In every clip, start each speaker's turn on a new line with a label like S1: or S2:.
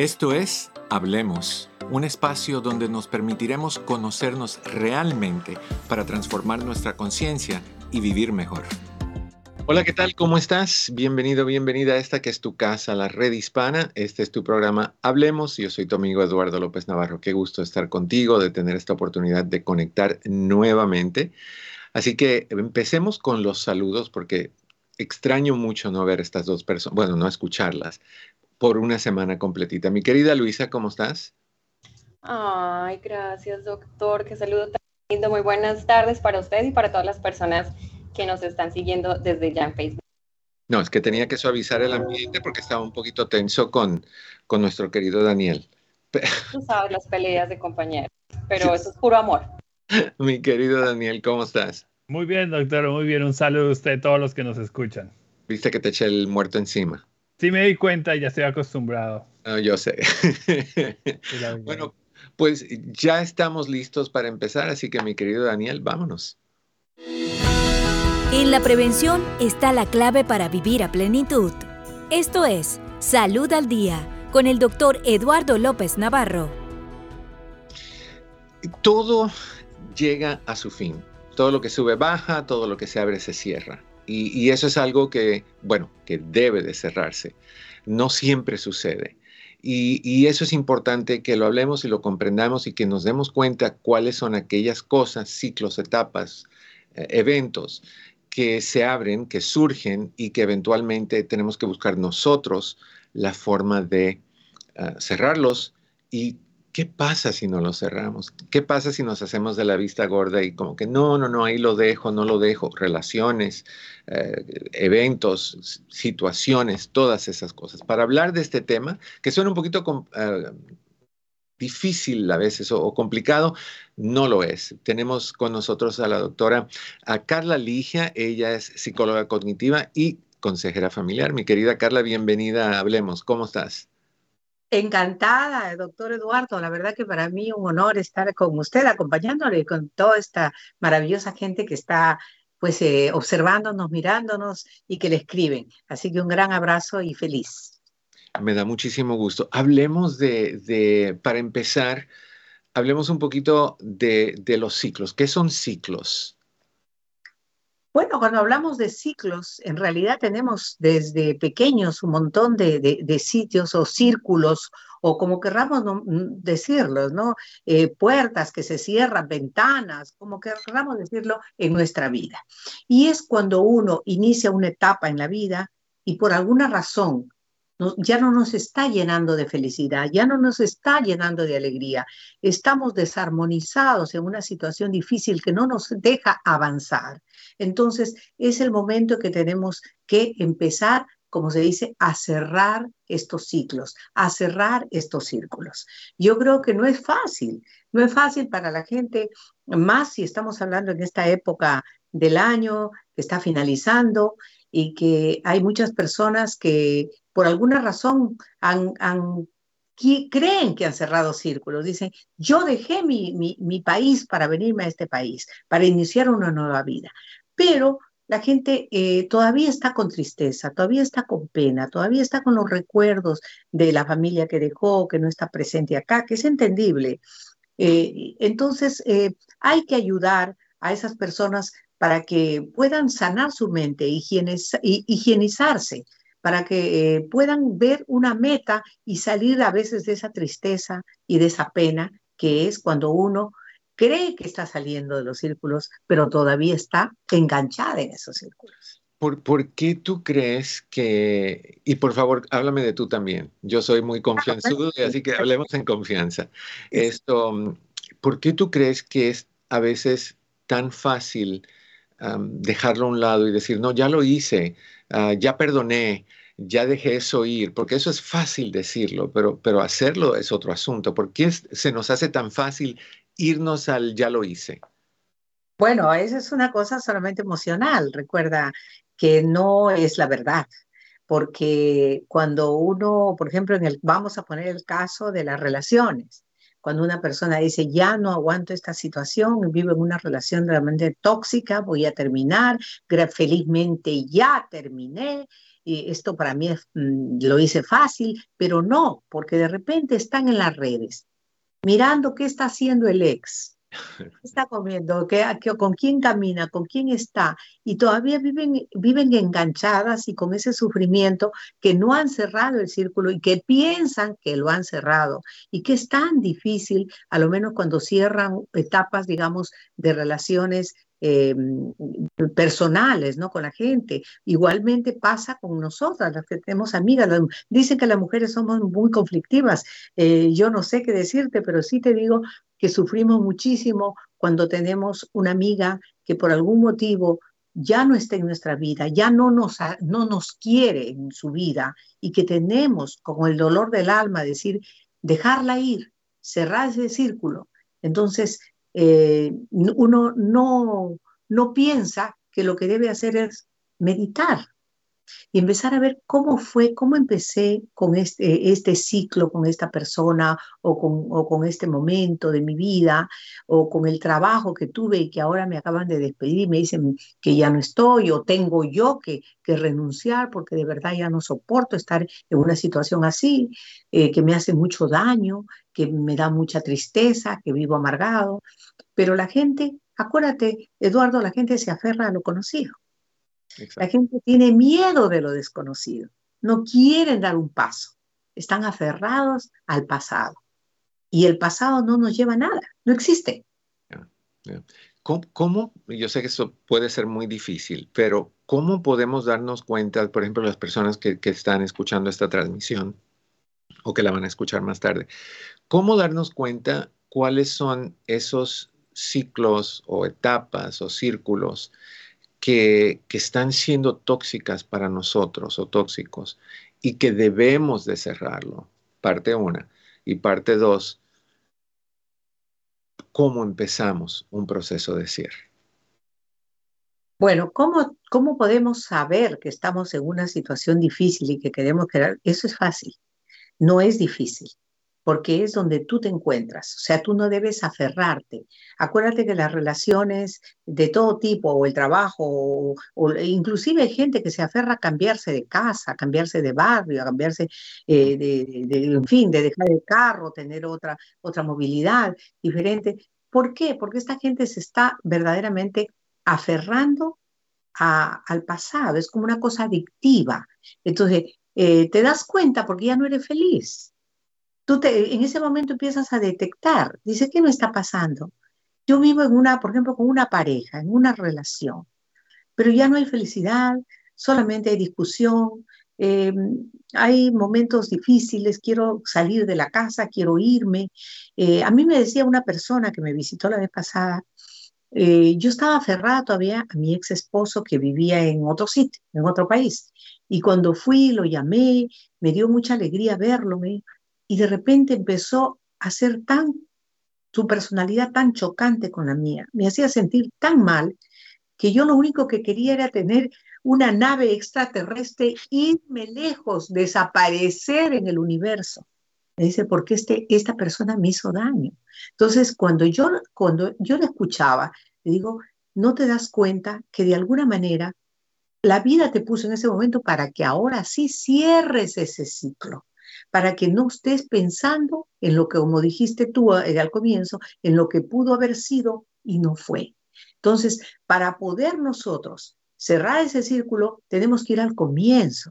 S1: Esto es Hablemos, un espacio donde nos permitiremos conocernos realmente para transformar nuestra conciencia y vivir mejor. Hola, ¿qué tal? ¿Cómo estás? Bienvenido, bienvenida a esta que es tu casa, la red hispana. Este es tu programa Hablemos. Yo soy tu amigo Eduardo López Navarro. Qué gusto estar contigo, de tener esta oportunidad de conectar nuevamente. Así que empecemos con los saludos porque extraño mucho no ver estas dos personas, bueno, no escucharlas por una semana completita. Mi querida Luisa, ¿cómo estás?
S2: Ay, gracias, doctor. Qué saludo tan lindo. Muy buenas tardes para usted y para todas las personas que nos están siguiendo desde ya en Facebook.
S1: No, es que tenía que suavizar el ambiente porque estaba un poquito tenso con, con nuestro querido Daniel.
S2: Tú sabes las peleas de compañeros, pero eso es puro amor.
S1: Mi querido Daniel, ¿cómo estás?
S3: Muy bien, doctor, muy bien. Un saludo a usted, a todos los que nos escuchan.
S1: Viste que te eché el muerto encima.
S3: Sí, me di cuenta y ya estoy acostumbrado.
S1: No, yo sé. bueno, pues ya estamos listos para empezar, así que mi querido Daniel, vámonos.
S4: En la prevención está la clave para vivir a plenitud. Esto es Salud al Día con el doctor Eduardo López Navarro.
S1: Todo llega a su fin. Todo lo que sube baja, todo lo que se abre se cierra. Y, eso es algo que, bueno, que debe de cerrarse. No siempre sucede. Y, eso es importante que lo hablemos y lo comprendamos y que nos demos cuenta cuáles son aquellas cosas, ciclos, etapas, eh, eventos que se abren, que surgen y que eventualmente tenemos que buscar nosotros la forma de ah, cerrarlos y ¿qué pasa si no lo cerramos? ¿Qué pasa si nos hacemos de la vista gorda y como que no, no, no, ahí lo dejo, no lo dejo? Relaciones, eh, eventos, situaciones, todas esas cosas. Para hablar de este tema, que suena un poquito eh, difícil a veces o, complicado, no lo es. Tenemos con nosotros a la doctora a Carla Ligia, ella es psicóloga cognitiva y consejera familiar. Mi querida Carla, bienvenida Hablemos. ¿Cómo estás?
S5: Encantada, doctor Eduardo. La verdad que para mí un honor estar con usted, acompañándole con toda esta maravillosa gente que está pues eh, observándonos, mirándonos y que le escriben. Así que un gran abrazo y feliz.
S1: Me da muchísimo gusto. Hablemos de, para empezar, hablemos un poquito de, de los ciclos. ¿Qué son ciclos?
S5: Bueno, cuando hablamos de ciclos, en realidad tenemos desde pequeños un montón de, sitios o círculos o como querramos decirlos, ¿no? Eh, puertas que se cierran, ventanas, como querramos decirlo, en nuestra vida. Y es cuando uno inicia una etapa en la vida y por alguna razón ya no nos está llenando de felicidad, ya no nos está llenando de alegría. Estamos desarmonizados en una situación difícil que no nos deja avanzar. Entonces, es el momento que tenemos que empezar como se dice, a cerrar estos ciclos, a cerrar estos círculos. Yo creo que no es fácil, no es fácil para la gente, más si estamos hablando en esta época del año que está finalizando y que hay muchas personas que por alguna razón han, creen que han cerrado círculos. Dicen, yo dejé mi, mi, país para venirme a este país, para iniciar una nueva vida. Pero la gente eh, todavía está con tristeza, todavía está con pena, todavía está con los recuerdos de la familia que dejó, que no está presente acá, que es entendible. Eh, entonces, eh, hay que ayudar a esas personas para que puedan sanar su mente, higienizarse, para que puedan ver una meta y salir a veces de esa tristeza y de esa pena que es cuando uno cree que está saliendo de los círculos, pero todavía está enganchada en esos círculos.
S1: ¿Por, ¿Por, qué tú crees que, y por favor, háblame de tú también, yo soy muy confianzudo, así que hablemos en confianza. Esto, ¿por qué tú crees que es a veces tan fácil dejarlo a un lado y decir, no, ya lo hice, ah, ya perdoné, ya dejé eso ir, porque eso es fácil decirlo, pero, pero hacerlo es otro asunto. ¿Por qué se nos hace tan fácil irnos al ya lo hice?
S5: Bueno, eso es una cosa solamente emocional. Recuerda que no es la verdad, porque cuando uno, por ejemplo, en el, vamos a poner el caso de las relaciones, cuando una persona dice, ya no aguanto esta situación, vivo en una relación realmente tóxica, voy a terminar, felizmente ya terminé, y esto para mí mm, lo hice fácil, pero no, porque de repente están en las redes mirando qué está haciendo el ex, ¿Qué está comiendo? ¿Qué, con quién camina? ¿Con quién está? Y todavía viven, viven enganchadas y con ese sufrimiento que no han cerrado el círculo y que piensan que lo han cerrado y que es tan difícil, a lo menos cuando cierran etapas, digamos, de relaciones eh, personales, ¿no? Con la gente. Igualmente pasa con nosotras, las que tenemos amigas. Dicen que las mujeres somos muy conflictivas. Eh, yo no sé qué decirte, pero sí te digo que sufrimos muchísimo cuando tenemos una amiga que por algún motivo ya no está en nuestra vida, ya no nos, no nos quiere en su vida y que tenemos como el dolor del alma decir, dejarla ir, cerrar ese círculo. Entonces, eh, uno no, no piensa que lo que debe hacer es meditar y empezar a ver cómo fue, cómo empecé con este, este ciclo, con esta persona o con, o con este momento de mi vida o con el trabajo que tuve y que ahora me acaban de despedir y me dicen que ya no estoy o tengo yo que, que renunciar porque de verdad ya no soporto estar en una situación así, eh, que me hace mucho daño, que me da mucha tristeza, que vivo amargado. Pero la gente, acuérdate, Eduardo, la gente se aferra a lo conocido. La gente tiene miedo de lo desconocido, no quieren dar un paso, están aferrados al pasado. Y el pasado no nos lleva a nada, no existe.
S1: ¿Cómo, Yo sé que eso puede ser muy difícil, pero ¿cómo podemos darnos cuenta, por ejemplo, las personas que, que están escuchando esta transmisión o que la van a escuchar más tarde, cómo darnos cuenta cuáles son esos ciclos o etapas o círculos que, están siendo tóxicas para nosotros o tóxicos y que debemos de cerrarlo. Parte una. Y parte dos, ¿cómo empezamos un proceso de cierre?
S5: Bueno, ¿cómo, ¿cómo podemos saber que estamos en una situación difícil y que queremos crear? Eso es fácil, no es difícil porque es donde tú te encuentras. O sea, tú no debes aferrarte. Acuérdate que las relaciones de todo tipo, o el trabajo, o, inclusive hay gente que se aferra a cambiarse de casa, a cambiarse de barrio, a cambiarse eh, de, en fin, de dejar el carro, tener otra, otra movilidad diferente. ¿Por qué? Porque esta gente se está verdaderamente aferrando al pasado, es como una cosa adictiva. Entonces, eh, te das cuenta porque ya no eres feliz en ese momento empiezas a detectar, dice, ¿qué me está pasando? Yo vivo en una, por ejemplo, con una pareja, en una relación, pero ya no hay felicidad, solamente hay discusión, em, hay momentos difíciles, quiero salir de la casa, quiero irme. Eh, a mí me decía una persona que me visitó la vez pasada, eh, yo estaba aferrada todavía a mi ex esposo que vivía en otro sitio, en otro país. Y cuando fui, lo llamé, me dio mucha alegría verlo, me, y de repente empezó a ser tan, su personalidad tan chocante con la mía, me hacía sentir tan mal que yo lo único que quería era tener una nave extraterrestre, irme lejos, desaparecer en el universo. Me dice, porque este, esta persona me hizo daño. Entonces, cuando yo, cuando yo le escuchaba, le digo, no te das cuenta que de alguna manera la vida te puso en ese momento para que ahora sí cierres ese ciclo para que no estés pensando en lo que, como dijiste tú eh, al comienzo, en lo que pudo haber sido y no fue. Entonces, para poder nosotros cerrar ese círculo, tenemos que ir al comienzo,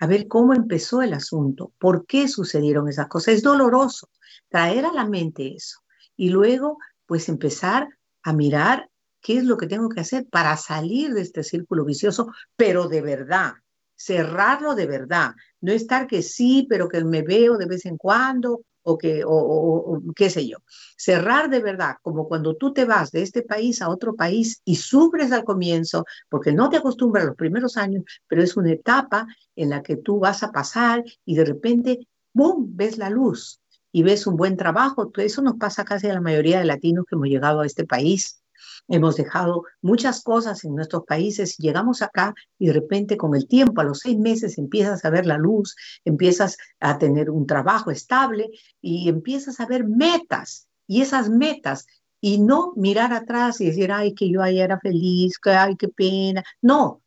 S5: a ver cómo empezó el asunto, por qué sucedieron esas cosas. Es doloroso traer a la mente eso y luego, pues, empezar a mirar qué es lo que tengo que hacer para salir de este círculo vicioso, pero de verdad, cerrarlo de verdad, no estar que sí, pero que me veo de vez en cuando o que, o, qué sé yo. Cerrar de verdad, como cuando tú te vas de este país a otro país y sufres al comienzo, porque no te acostumbras los primeros años, pero es una etapa en la que tú vas a pasar y de repente, ¡boom!, ves la luz y ves un buen trabajo. Eso nos pasa casi a la mayoría de latinos que hemos llegado a este país Hemos dejado muchas cosas en nuestros países llegamos acá y de repente con el tiempo, a los seis meses, empiezas a ver la luz, empiezas a tener un trabajo estable y empiezas a ver metas. Y esas metas y no mirar atrás y decir, ay, que yo ahí era feliz, que ay, qué pena. No,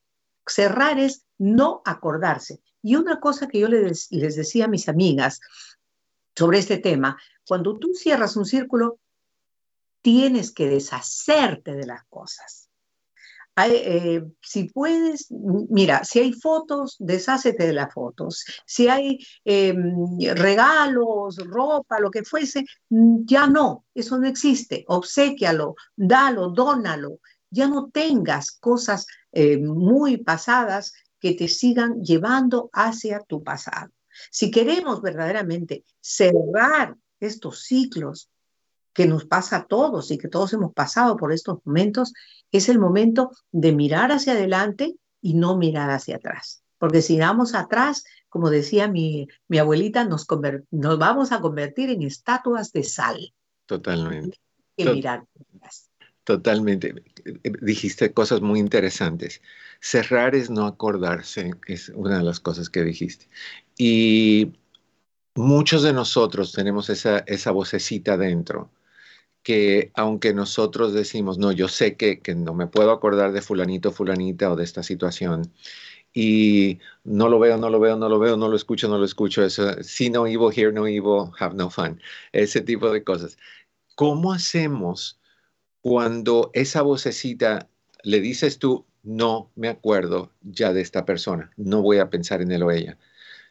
S5: cerrar es no acordarse. Y una cosa que yo les, les decía a mis amigas sobre este tema, cuando tú cierras un círculo, tienes que deshacerte de las cosas. Eh, si puedes, mira, si hay fotos, deshácete de las fotos. Si hay em, regalos, ropa, lo que fuese, ya no, eso no existe. Obsequialo, dalo, dónalo. Ya no tengas cosas eh, muy pasadas que te sigan llevando hacia tu pasado. Si queremos verdaderamente cerrar estos ciclos que nos pasa a todos y que todos hemos pasado por estos momentos, es el momento de mirar hacia adelante y no mirar hacia atrás. Porque si vamos atrás, como decía mi, mi abuelita, nos, nos vamos a convertir en estatuas de sal.
S1: Totalmente.
S5: Y mirar atrás.
S1: Totalmente. Dijiste cosas muy interesantes. Cerrar es no acordarse, es una de las cosas que dijiste. Y muchos de nosotros tenemos esa, esa vocecita dentro que aunque nosotros decimos, no, yo sé que, que no me puedo acordar de fulanito, fulanita o de esta situación, y no lo veo, no lo veo, no lo veo, no lo escucho, no lo escucho, eso, see no evil, hear no evil, have no fun, ese tipo de cosas. ¿Cómo hacemos cuando esa vocecita le dices tú, no me acuerdo ya de esta persona, no voy a pensar en él o ella?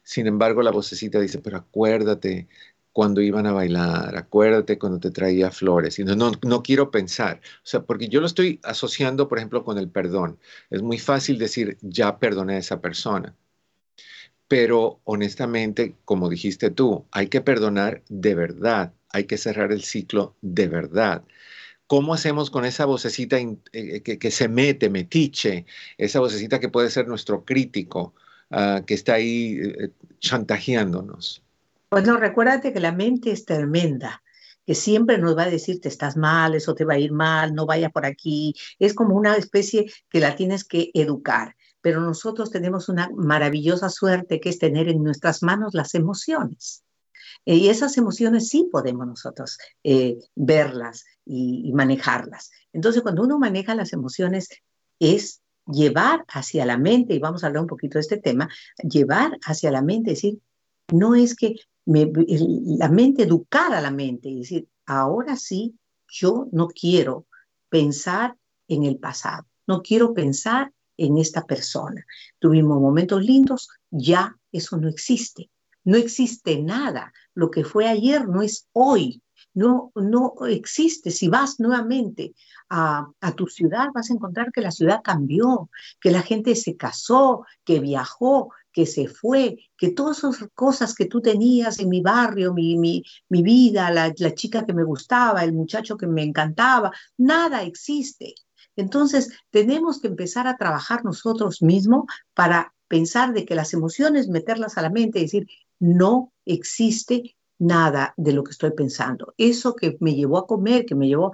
S1: Sin embargo, la vocecita dice, pero acuérdate cuando iban a bailar, acuérdate cuando te traía flores. Y no, no, no, quiero pensar, o sea, porque yo lo estoy asociando, por ejemplo, con el perdón. Es muy fácil decir, ya perdoné a esa persona. Pero honestamente, como dijiste tú, hay que perdonar de verdad, hay que cerrar el ciclo de verdad. ¿Cómo hacemos con esa vocecita eh, que, se mete, metiche, esa vocecita que puede ser nuestro crítico, ah, que está ahí eh, chantajeándonos?
S5: Bueno, recuérdate que la mente es tremenda, que siempre nos va a decir, te estás mal, eso te va a ir mal, no vaya por aquí. Es como una especie que la tienes que educar. Pero nosotros tenemos una maravillosa suerte que es tener en nuestras manos las emociones. Y esas emociones sí podemos nosotros eh, verlas y, y manejarlas. Entonces, cuando uno maneja las emociones, es llevar hacia la mente, y vamos a hablar un poquito de este tema, llevar hacia la mente, decir, no es que la mente, educar a la mente y decir, ahora sí, yo no quiero pensar en el pasado, no quiero pensar en esta persona. Tuvimos momentos lindos, ya eso no existe. No existe nada. Lo que fue ayer no es hoy. No, no existe. Si vas nuevamente a, a, tu ciudad, vas a encontrar que la ciudad cambió, que la gente se casó, que viajó, que se fue, que todas esas cosas que tú tenías en mi barrio, mi, mi, mi vida, la, la chica que me gustaba, el muchacho que me encantaba, nada existe. Entonces, tenemos que empezar a trabajar nosotros mismos para pensar de que las emociones, meterlas a la mente y decir, no existe nada de lo que estoy pensando. Eso que me llevó a comer, que me llevó,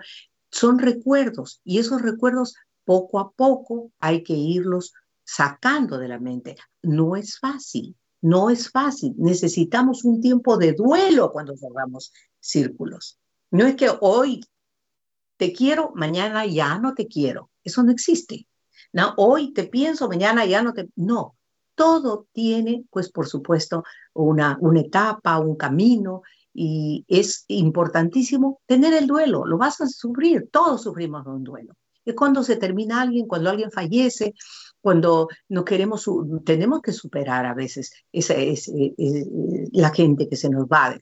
S5: son recuerdos y esos recuerdos poco a poco hay que irlos sacando de la mente. No es fácil, no es fácil. Necesitamos un tiempo de duelo cuando cerramos círculos. No es que hoy te quiero, mañana ya no te quiero. Eso no existe. No, hoy te pienso, mañana ya no te... No, todo tiene, pues por supuesto, una, una etapa, un camino, y es importantísimo tener el duelo. Lo vas a sufrir, todos sufrimos un duelo. Es cuando se termina alguien, cuando alguien fallece, cuando no queremos, tenemos que superar a veces esa, es, eh, eh, la gente que se nos va.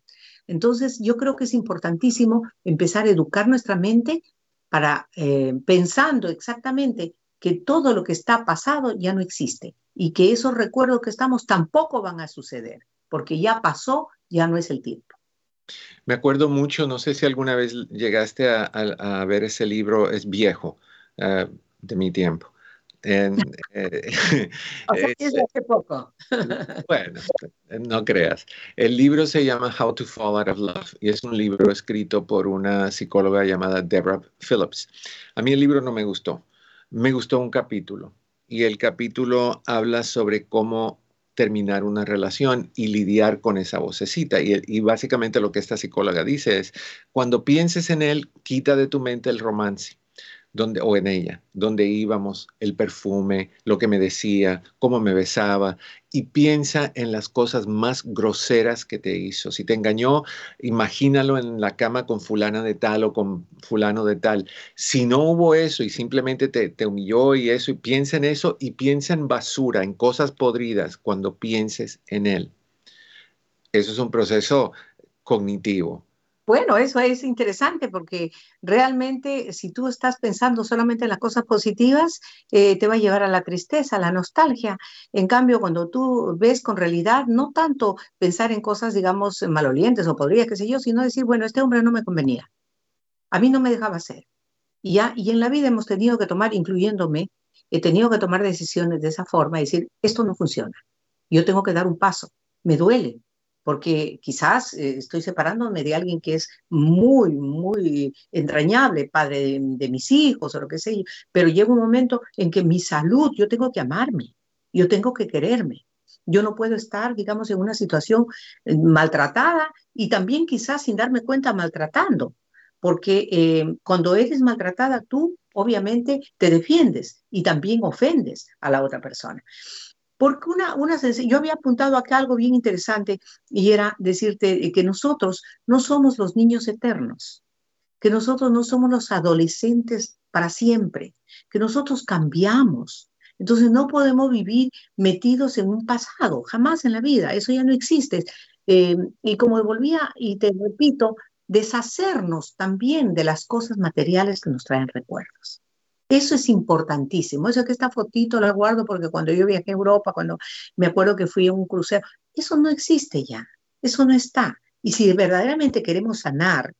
S5: Entonces, yo creo que es importantísimo empezar a educar nuestra mente para eh, pensando exactamente que todo lo que está pasado ya no existe y que esos recuerdos que estamos tampoco van a suceder, porque ya pasó, ya no es el tiempo.
S1: Me acuerdo mucho, no sé si alguna vez llegaste a, ver ese libro, es viejo, ah, de mi tiempo, en,
S5: eh, hace poco.
S1: bueno, no creas. El libro se llama How to Fall Out of Love y es un libro escrito por una psicóloga llamada Deborah Phillips. A mí el libro no me gustó. Me gustó un capítulo y el capítulo habla sobre cómo terminar una relación y lidiar con esa vocecita. Y, y, básicamente lo que esta psicóloga dice es, cuando pienses en él, quita de tu mente el romance o en ella, donde íbamos, el perfume, lo que me decía, cómo me besaba, y piensa en las cosas más groseras que te hizo. Si te engañó, imagínalo en la cama con fulana de tal o con fulano de tal. Si no hubo eso y simplemente te, te humilló y eso, y piensa en eso y piensa en basura, en cosas podridas cuando pienses en él. Eso es un proceso cognitivo
S5: bueno, eso es interesante porque realmente si tú estás pensando solamente en las cosas positivas, eh, te va a llevar a la tristeza, a la nostalgia. En cambio, cuando tú ves con realidad, no tanto pensar en cosas, digamos, malolientes o podría, qué sé yo, sino decir, bueno, este hombre no me convenía, a mí no me dejaba hacer. Y, ya, y en la vida hemos tenido que tomar, incluyéndome, he tenido que tomar decisiones de esa forma decir, esto no funciona. Yo tengo que dar un paso. Me duele, porque quizás eh, estoy separándome de alguien que es muy, muy entrañable, padre de, mis hijos o lo que sea, pero llega un momento en que mi salud, yo tengo que amarme, yo tengo que quererme. Yo no puedo estar, digamos, en una situación eh, maltratada y también quizás sin darme cuenta maltratando, porque eh, cuando eres maltratada tú, obviamente, te defiendes y también ofendes a la otra persona. Porque una, una, yo había apuntado acá algo bien interesante y era decirte que nosotros no somos los niños eternos, que nosotros no somos los adolescentes para siempre, que nosotros cambiamos. Entonces no podemos vivir metidos en un pasado, jamás en la vida, eso ya no existe. Eh, y como volvía, y te repito, deshacernos también de las cosas materiales que nos traen recuerdos. Eso es importantísimo. Eso que esta fotito la guardo porque cuando yo viajé a Europa, cuando me acuerdo que fui a un crucero, eso no existe ya. Eso no está. Y si verdaderamente queremos sanar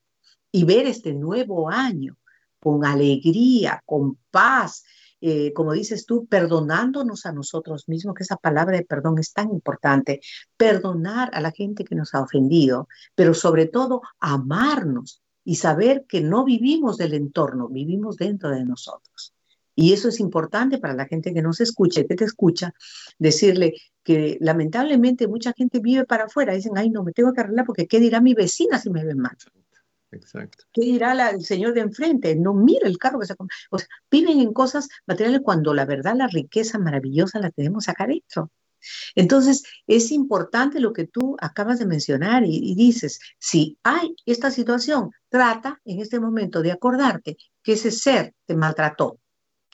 S5: y ver este nuevo año con alegría, con paz, eh, como dices tú, perdonándonos a nosotros mismos, que esa palabra de perdón es tan importante, perdonar a la gente que nos ha ofendido, pero sobre todo amarnos, y saber que no vivimos del entorno, vivimos dentro de nosotros. Y eso es importante para la gente que nos escucha, que te escucha, decirle que lamentablemente mucha gente vive para afuera. Dicen, ay, no, me tengo que arreglar porque ¿qué dirá mi vecina si me ve mal? Exacto. ¿Qué dirá el señor de enfrente? No mira el carro que se O sea, viven en cosas materiales cuando la verdad, la riqueza maravillosa la tenemos acá adentro. Entonces, es importante lo que tú acabas de mencionar y, dices, si hay esta situación, trata en este momento de acordarte que ese ser te maltrató,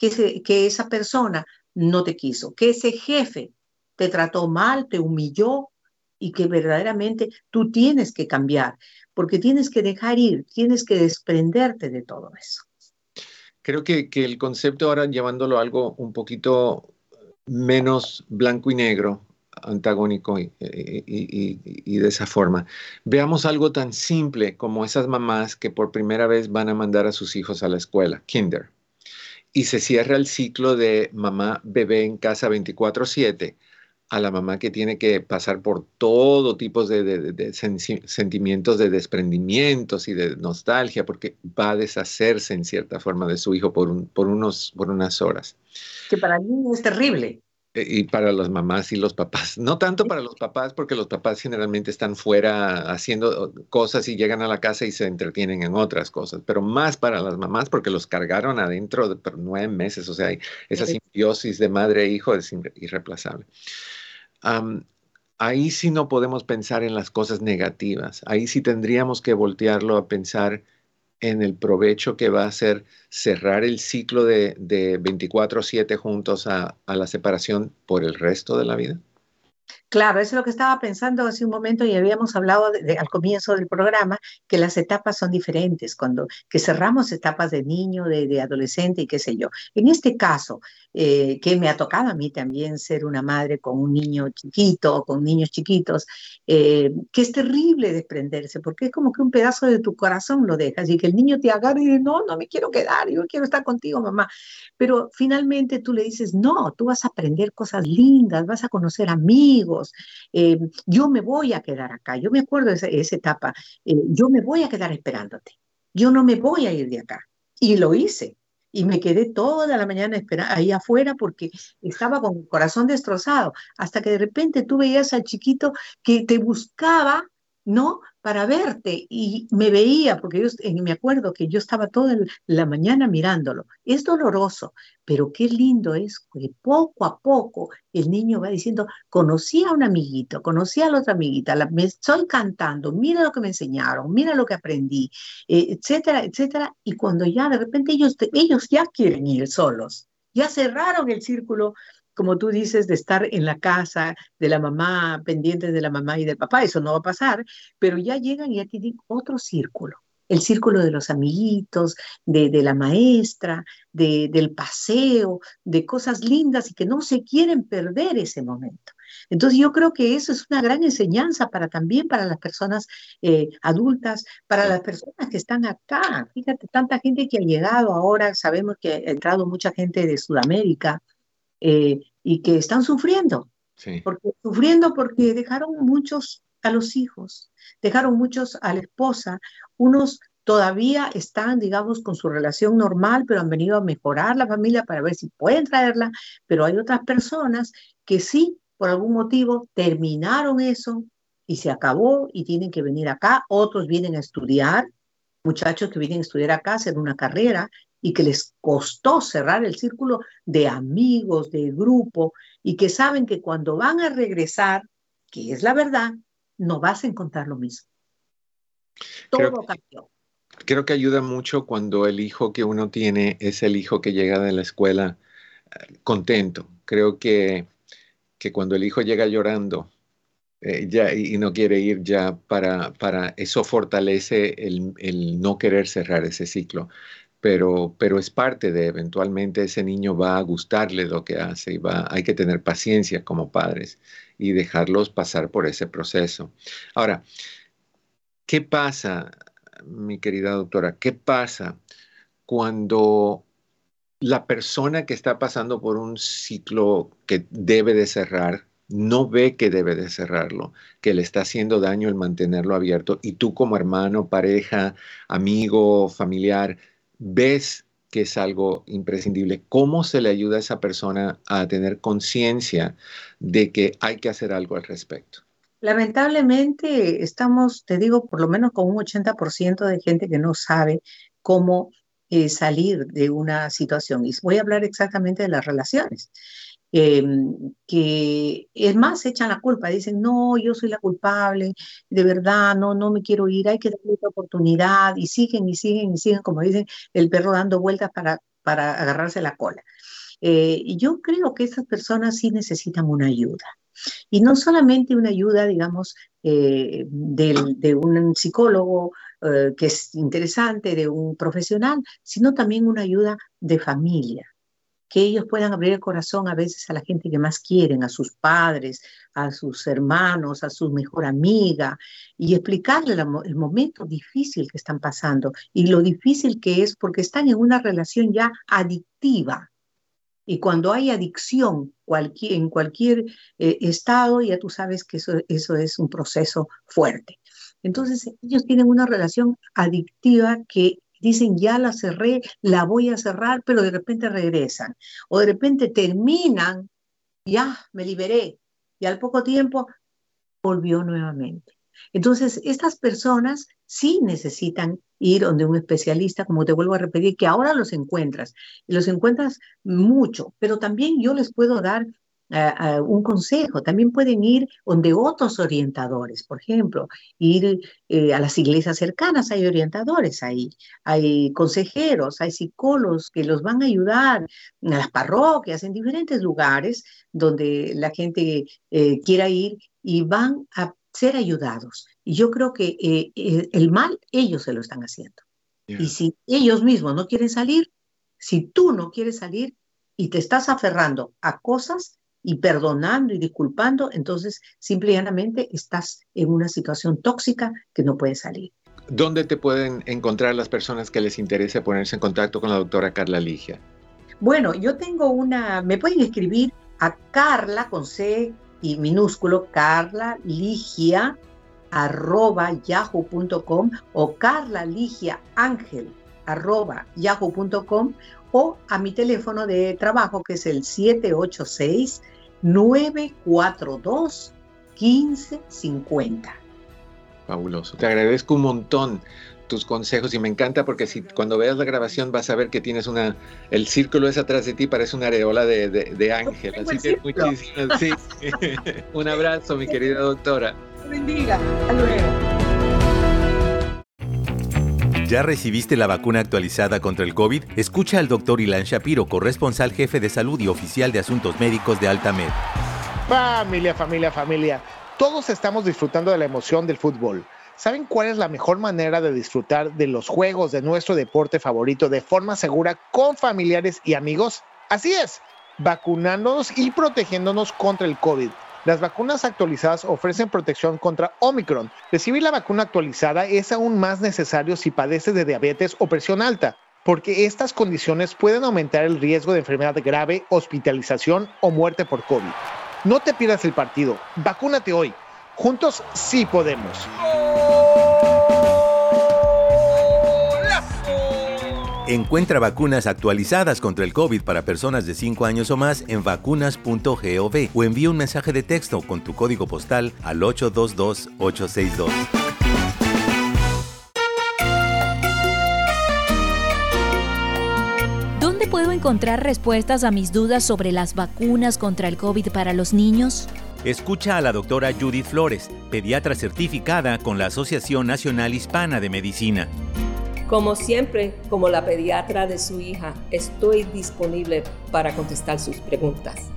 S5: que, esa persona no te quiso, que ese jefe te trató mal, te humilló y que verdaderamente tú tienes que cambiar, porque tienes que dejar ir, tienes que desprenderte de todo eso.
S1: Creo que, que el concepto ahora llevándolo a algo un poquito menos blanco y negro, antagónico y, de esa forma. Veamos algo tan simple como esas mamás que por primera vez van a mandar a sus hijos a la escuela, kinder, y se cierra el ciclo de mamá bebé en casa 24/7 a la mamá que tiene que pasar por todo tipo de, sentimientos de desprendimientos y de nostalgia, porque va a deshacerse en cierta forma de su hijo por, unos, por unas horas.
S5: Que para mí es terrible.
S1: Y para las mamás y los papás. No tanto para los papás, porque los papás generalmente están fuera haciendo cosas y llegan a la casa y se entretienen en otras cosas, pero más para las mamás porque los cargaron adentro de por nueve meses. O sea, esa simbiosis de madre e hijo es irreemplazable ahí sí no podemos pensar en las cosas negativas. Ahí sí tendríamos que voltearlo a pensar en el provecho que va a ser cerrar el ciclo de, de 24-7 juntos a la separación por el resto de la vida.
S5: Claro, eso es lo que estaba pensando hace un momento y habíamos hablado al comienzo del programa, que las etapas son diferentes, cuando que cerramos etapas de niño, de, adolescente y qué sé yo. En este caso, eh, que me ha tocado a mí también ser una madre con un niño chiquito, con niños chiquitos, eh, que es terrible desprenderse, porque es como que un pedazo de tu corazón lo dejas y que el niño te agarre y dice, no, no me quiero quedar, yo quiero estar contigo, mamá. Pero finalmente tú le dices, no, tú vas a aprender cosas lindas, vas a conocer amigos eh, yo me voy a quedar acá, yo me acuerdo de esa, etapa, eh, yo me voy a quedar esperándote, yo no me voy a ir de acá. Y lo hice. Y me quedé toda la mañana esperando ahí afuera porque estaba con el corazón destrozado, hasta que de repente tú veías al chiquito que te buscaba ¿no? Para verte y me veía, porque yo me acuerdo que yo estaba toda la mañana mirándolo. Es doloroso, pero qué lindo es que poco a poco el niño va diciendo, conocí a un amiguito, conocí a la otra amiguita, me estoy cantando, mira lo que me enseñaron, mira lo que aprendí, eh, etcétera, etcétera. Y cuando ya de repente ellos, ellos ya quieren ir solos, ya cerraron el círculo como tú dices, de estar en la casa de la mamá, pendientes de la mamá y del papá, eso no va a pasar, pero ya llegan y ya tienen otro círculo, el círculo de los amiguitos, de, la maestra, de, del paseo, de cosas lindas y que no se quieren perder ese momento. Entonces yo creo que eso es una gran enseñanza para también para las personas eh, adultas, para las personas que están acá. Fíjate, tanta gente que ha llegado ahora, sabemos que ha entrado mucha gente de Sudamérica, eh, y que están sufriendo. Porque, sufriendo porque dejaron muchos a los hijos, dejaron muchos a la esposa, unos todavía están, digamos, con su relación normal, pero han venido a mejorar la familia para ver si pueden traerla, pero hay otras personas que sí, por algún motivo, terminaron eso y se acabó y tienen que venir acá, otros vienen a estudiar, muchachos que vienen a estudiar acá, hacer una carrera y que les costó cerrar el círculo de amigos, de grupo, y que saben que cuando van a regresar, que es la verdad, no vas a encontrar lo mismo.
S1: Todo creo, cambió. Creo que ayuda mucho cuando el hijo que uno tiene es el hijo que llega de la escuela eh, contento. Creo que, que cuando el hijo llega llorando, eh, ya, y, no quiere ir ya para, para eso fortalece el, el, no querer cerrar ese ciclo pero, pero es parte de eventualmente ese niño va a gustarle lo que hace y va, hay que tener paciencia como padres y dejarlos pasar por ese proceso. Ahora, ¿qué pasa, mi querida doctora? ¿Qué pasa cuando la persona que está pasando por un ciclo que debe de cerrar no ve que debe de cerrarlo, que le está haciendo daño el mantenerlo abierto y tú como hermano, pareja, amigo, familiar, ves que es algo imprescindible, ¿cómo se le ayuda a esa persona a tener conciencia de que hay que hacer algo al respecto?
S5: Lamentablemente estamos, te digo, por lo menos con un 80% de gente que no sabe cómo eh, salir de una situación. Y voy a hablar exactamente de las relaciones. Em, que es más, echan la culpa, dicen, no, yo soy la culpable, de verdad, no, no me quiero ir, hay que darle otra oportunidad, y siguen y siguen y siguen, como dicen, el perro dando vueltas para, para agarrarse la cola. Eh, yo creo que esas personas sí necesitan una ayuda. Y no solamente una ayuda, digamos, eh, de un psicólogo eh, que es interesante, de un profesional, sino también una ayuda de familia que ellos puedan abrir el corazón a veces a la gente que más quieren, a sus padres, a sus hermanos, a su mejor amiga, y explicarle el momento difícil que están pasando y lo difícil que es porque están en una relación ya adictiva. Y cuando hay adicción en cualquier eh, estado, ya tú sabes que eso, eso es un proceso fuerte. Entonces, ellos tienen una relación adictiva que dicen ya la cerré, la voy a cerrar, pero de repente regresan. O de repente terminan, ya me liberé, y al poco tiempo volvió nuevamente. Entonces, estas personas sí necesitan ir donde un especialista, como te vuelvo a repetir, que ahora los encuentras, y los encuentras mucho, pero también yo les puedo dar un consejo. También pueden ir donde otros orientadores, por ejemplo, ir eh, a las iglesias cercanas, hay orientadores ahí, hay consejeros, hay psicólogos que los van a ayudar, en las parroquias, en diferentes lugares donde la gente eh, quiera ir y van a ser ayudados. Y yo creo que eh, el mal ellos se lo están haciendo. Y si ellos mismos no quieren salir, si tú no quieres salir y te estás aferrando a cosas, y perdonando y disculpando, entonces simplemente estás en una situación tóxica que no puedes salir.
S1: ¿Dónde te pueden encontrar las personas que les interese ponerse en contacto con la doctora Carla Ligia?
S5: Bueno, yo tengo una, me pueden escribir a Carla con C y minúsculo, Carla Ligia arroba yahoo.com o Carla Ligia Ángel arroba yahoo.com o a mi teléfono de trabajo que es el 786 942 1550.
S1: Fabuloso. Te agradezco un montón tus consejos y me encanta porque si cuando veas la grabación vas a ver que tienes una, el círculo es atrás de ti, parece una areola de, de, ángel. Así que muchísimas, sí. un abrazo, mi querida doctora.
S5: Bendiga. Hasta luego.
S6: ¿Ya recibiste la vacuna actualizada contra el COVID? Escucha al doctor Ilan Shapiro, corresponsal jefe de salud y oficial de asuntos médicos de Altamed.
S7: Familia, familia, familia. Todos estamos disfrutando de la emoción del fútbol. ¿Saben cuál es la mejor manera de disfrutar de los juegos de nuestro deporte favorito de forma segura con familiares y amigos? Así es, vacunándonos y protegiéndonos contra el COVID. Las vacunas actualizadas ofrecen protección contra Omicron. Recibir la vacuna actualizada es aún más necesario si padeces de diabetes o presión alta, porque estas condiciones pueden aumentar el riesgo de enfermedad grave, hospitalización o muerte por COVID. No te pierdas el partido. Vacúnate hoy. Juntos sí podemos.
S6: Encuentra vacunas actualizadas contra el COVID para personas de 5 años o más en vacunas.gov o envía un mensaje de texto con tu código postal al 822-862.
S4: ¿Dónde puedo encontrar respuestas a mis dudas sobre las vacunas contra el COVID para los niños?
S6: Escucha a la doctora Judith Flores, pediatra certificada con la Asociación Nacional Hispana de Medicina.
S8: Como siempre, como la pediatra de su hija, estoy disponible para contestar sus preguntas.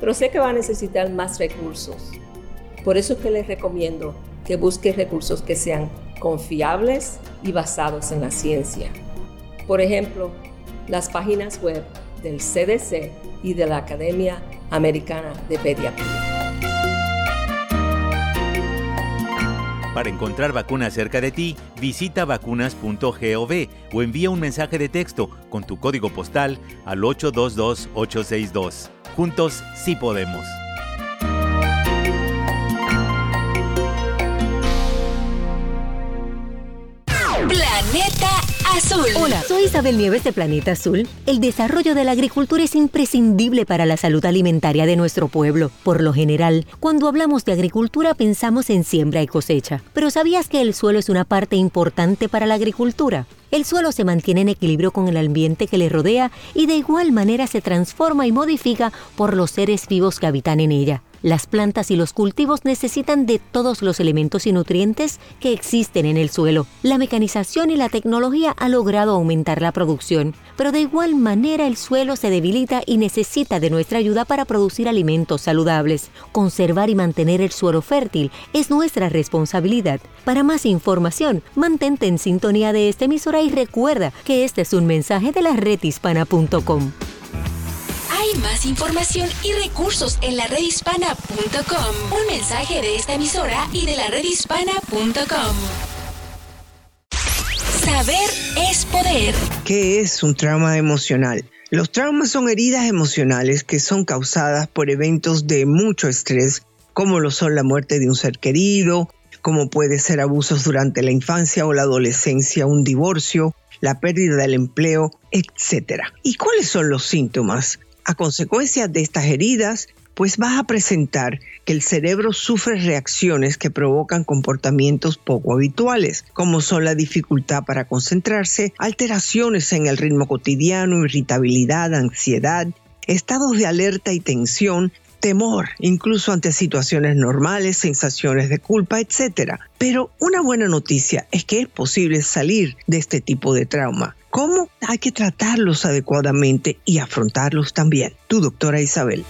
S8: Pero sé que va a necesitar más recursos. Por eso es que les recomiendo que busque recursos que sean confiables y basados en la ciencia. Por ejemplo, las páginas web del CDC y de la Academia Americana de Pediatría.
S6: Para encontrar vacunas cerca de ti, visita vacunas.gov o envía un mensaje de texto con tu código postal al 822-862. Juntos sí podemos.
S4: Planeta Hola, soy Isabel Nieves de Planeta Azul. El desarrollo de la agricultura es imprescindible para la salud alimentaria de nuestro pueblo. Por lo general, cuando hablamos de agricultura pensamos en siembra y cosecha. Pero ¿sabías que el suelo es una parte importante para la agricultura? El suelo se mantiene en equilibrio con el ambiente que le rodea y de igual manera se transforma y modifica por los seres vivos que habitan en ella. Las plantas y los cultivos necesitan de todos los elementos y nutrientes que existen en el suelo. La mecanización y la tecnología ha logrado aumentar la producción, pero de igual manera el suelo se debilita y necesita de nuestra ayuda para producir alimentos saludables. Conservar y mantener el suelo fértil es nuestra responsabilidad. Para más información, mantente en sintonía de esta emisora y recuerda que este es un mensaje de la redhispana.com.
S9: Hay más información y recursos en la redhispana.com. Un mensaje de esta emisora y de la redhispana.com. Saber es poder.
S10: ¿Qué es un trauma emocional? Los traumas son heridas emocionales que son causadas por eventos de mucho estrés, como lo son la muerte de un ser querido, como puede ser abusos durante la infancia o la adolescencia, un divorcio, la pérdida del empleo, etc. ¿Y cuáles son los síntomas? A consecuencia de estas heridas, pues vas a presentar que el cerebro sufre reacciones que provocan comportamientos poco habituales, como son la dificultad para concentrarse, alteraciones en el ritmo cotidiano, irritabilidad, ansiedad, estados de alerta y tensión, temor, incluso ante situaciones normales, sensaciones de culpa, etc. Pero una buena noticia es que es posible salir de este tipo de trauma. ¿Cómo? Hay que tratarlos adecuadamente y afrontarlos también. Tu doctora Isabel.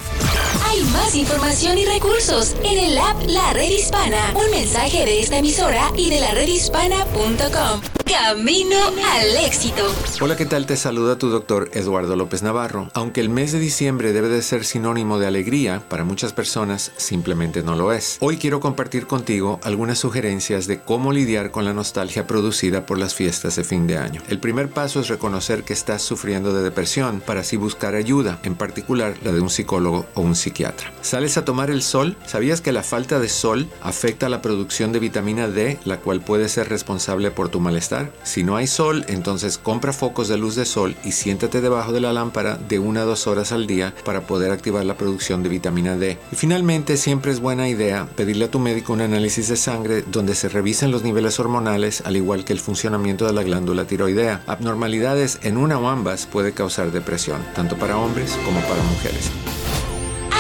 S9: Más información y recursos en el app La Red Hispana. Un mensaje de esta emisora y de la redhispana.com. Camino al éxito.
S1: Hola, ¿qué tal? Te saluda tu doctor Eduardo López Navarro. Aunque el mes de diciembre debe de ser sinónimo de alegría, para muchas personas simplemente no lo es. Hoy quiero compartir contigo algunas sugerencias de cómo lidiar con la nostalgia producida por las fiestas de fin de año. El primer paso es reconocer que estás sufriendo de depresión para así buscar ayuda, en particular la de un psicólogo o un psiquiatra. ¿Sales a tomar el sol? ¿Sabías que la falta de sol afecta la producción de vitamina D, la cual puede ser responsable por tu malestar? Si no hay sol, entonces compra focos de luz de sol y siéntate debajo de la lámpara de una a dos horas al día para poder activar la producción de vitamina D. Y finalmente, siempre es buena idea pedirle a tu médico un análisis de sangre donde se revisen los niveles hormonales, al igual que el funcionamiento de la glándula tiroidea. Abnormalidades en una o ambas puede causar depresión, tanto para hombres como para mujeres.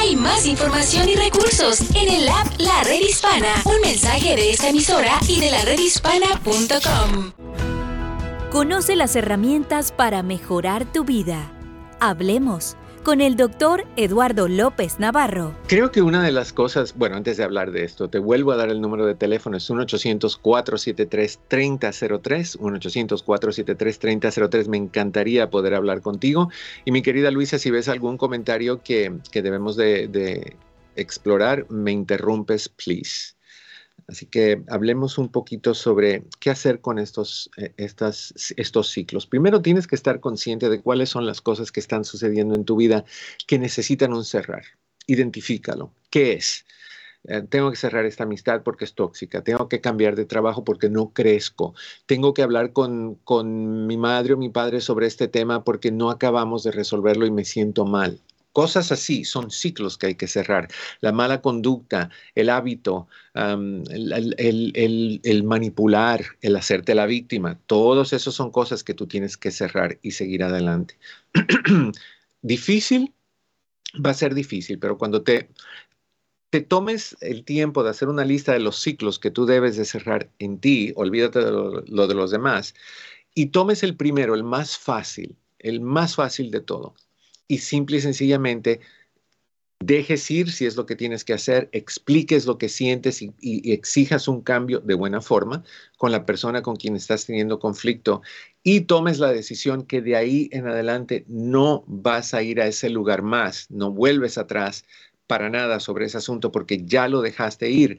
S9: Hay más información y recursos en el app La Red Hispana. Un mensaje de esta emisora y de la redhispana.com.
S11: Conoce las herramientas para mejorar tu vida. Hablemos con el doctor Eduardo López Navarro.
S1: Creo que una de las cosas, bueno, antes de hablar de esto, te vuelvo a dar el número de teléfono, es 1-800-473-3003, 1-800-473-3003, me encantaría poder hablar contigo. Y mi querida Luisa, si ves algún comentario que, que debemos de, de explorar, me interrumpes, please. Así que hablemos un poquito sobre qué hacer con estos, eh, estas, estos ciclos. Primero tienes que estar consciente de cuáles son las cosas que están sucediendo en tu vida que necesitan un cerrar. Identifícalo. ¿Qué es? Eh, tengo que cerrar esta amistad porque es tóxica, tengo que cambiar de trabajo porque no crezco, tengo que hablar con, con mi madre o mi padre sobre este tema porque no acabamos de resolverlo y me siento mal. Cosas así son ciclos que hay que cerrar. La mala conducta, el hábito, el, manipular, el hacerte la víctima, todos esos son cosas que tú tienes que cerrar y seguir adelante. difícil, va a ser difícil, pero cuando te, te tomes el tiempo de hacer una lista de los ciclos que tú debes de cerrar en ti, olvídate de lo de los demás, y tomes el primero, el más fácil, el más fácil de todo y simple y sencillamente dejes ir si es lo que tienes que hacer, expliques lo que sientes y, exijas un cambio de buena forma con la persona con quien estás teniendo conflicto y tomes la decisión que de ahí en adelante no vas a ir a ese lugar más, no vuelves atrás para nada sobre ese asunto porque ya lo dejaste ir.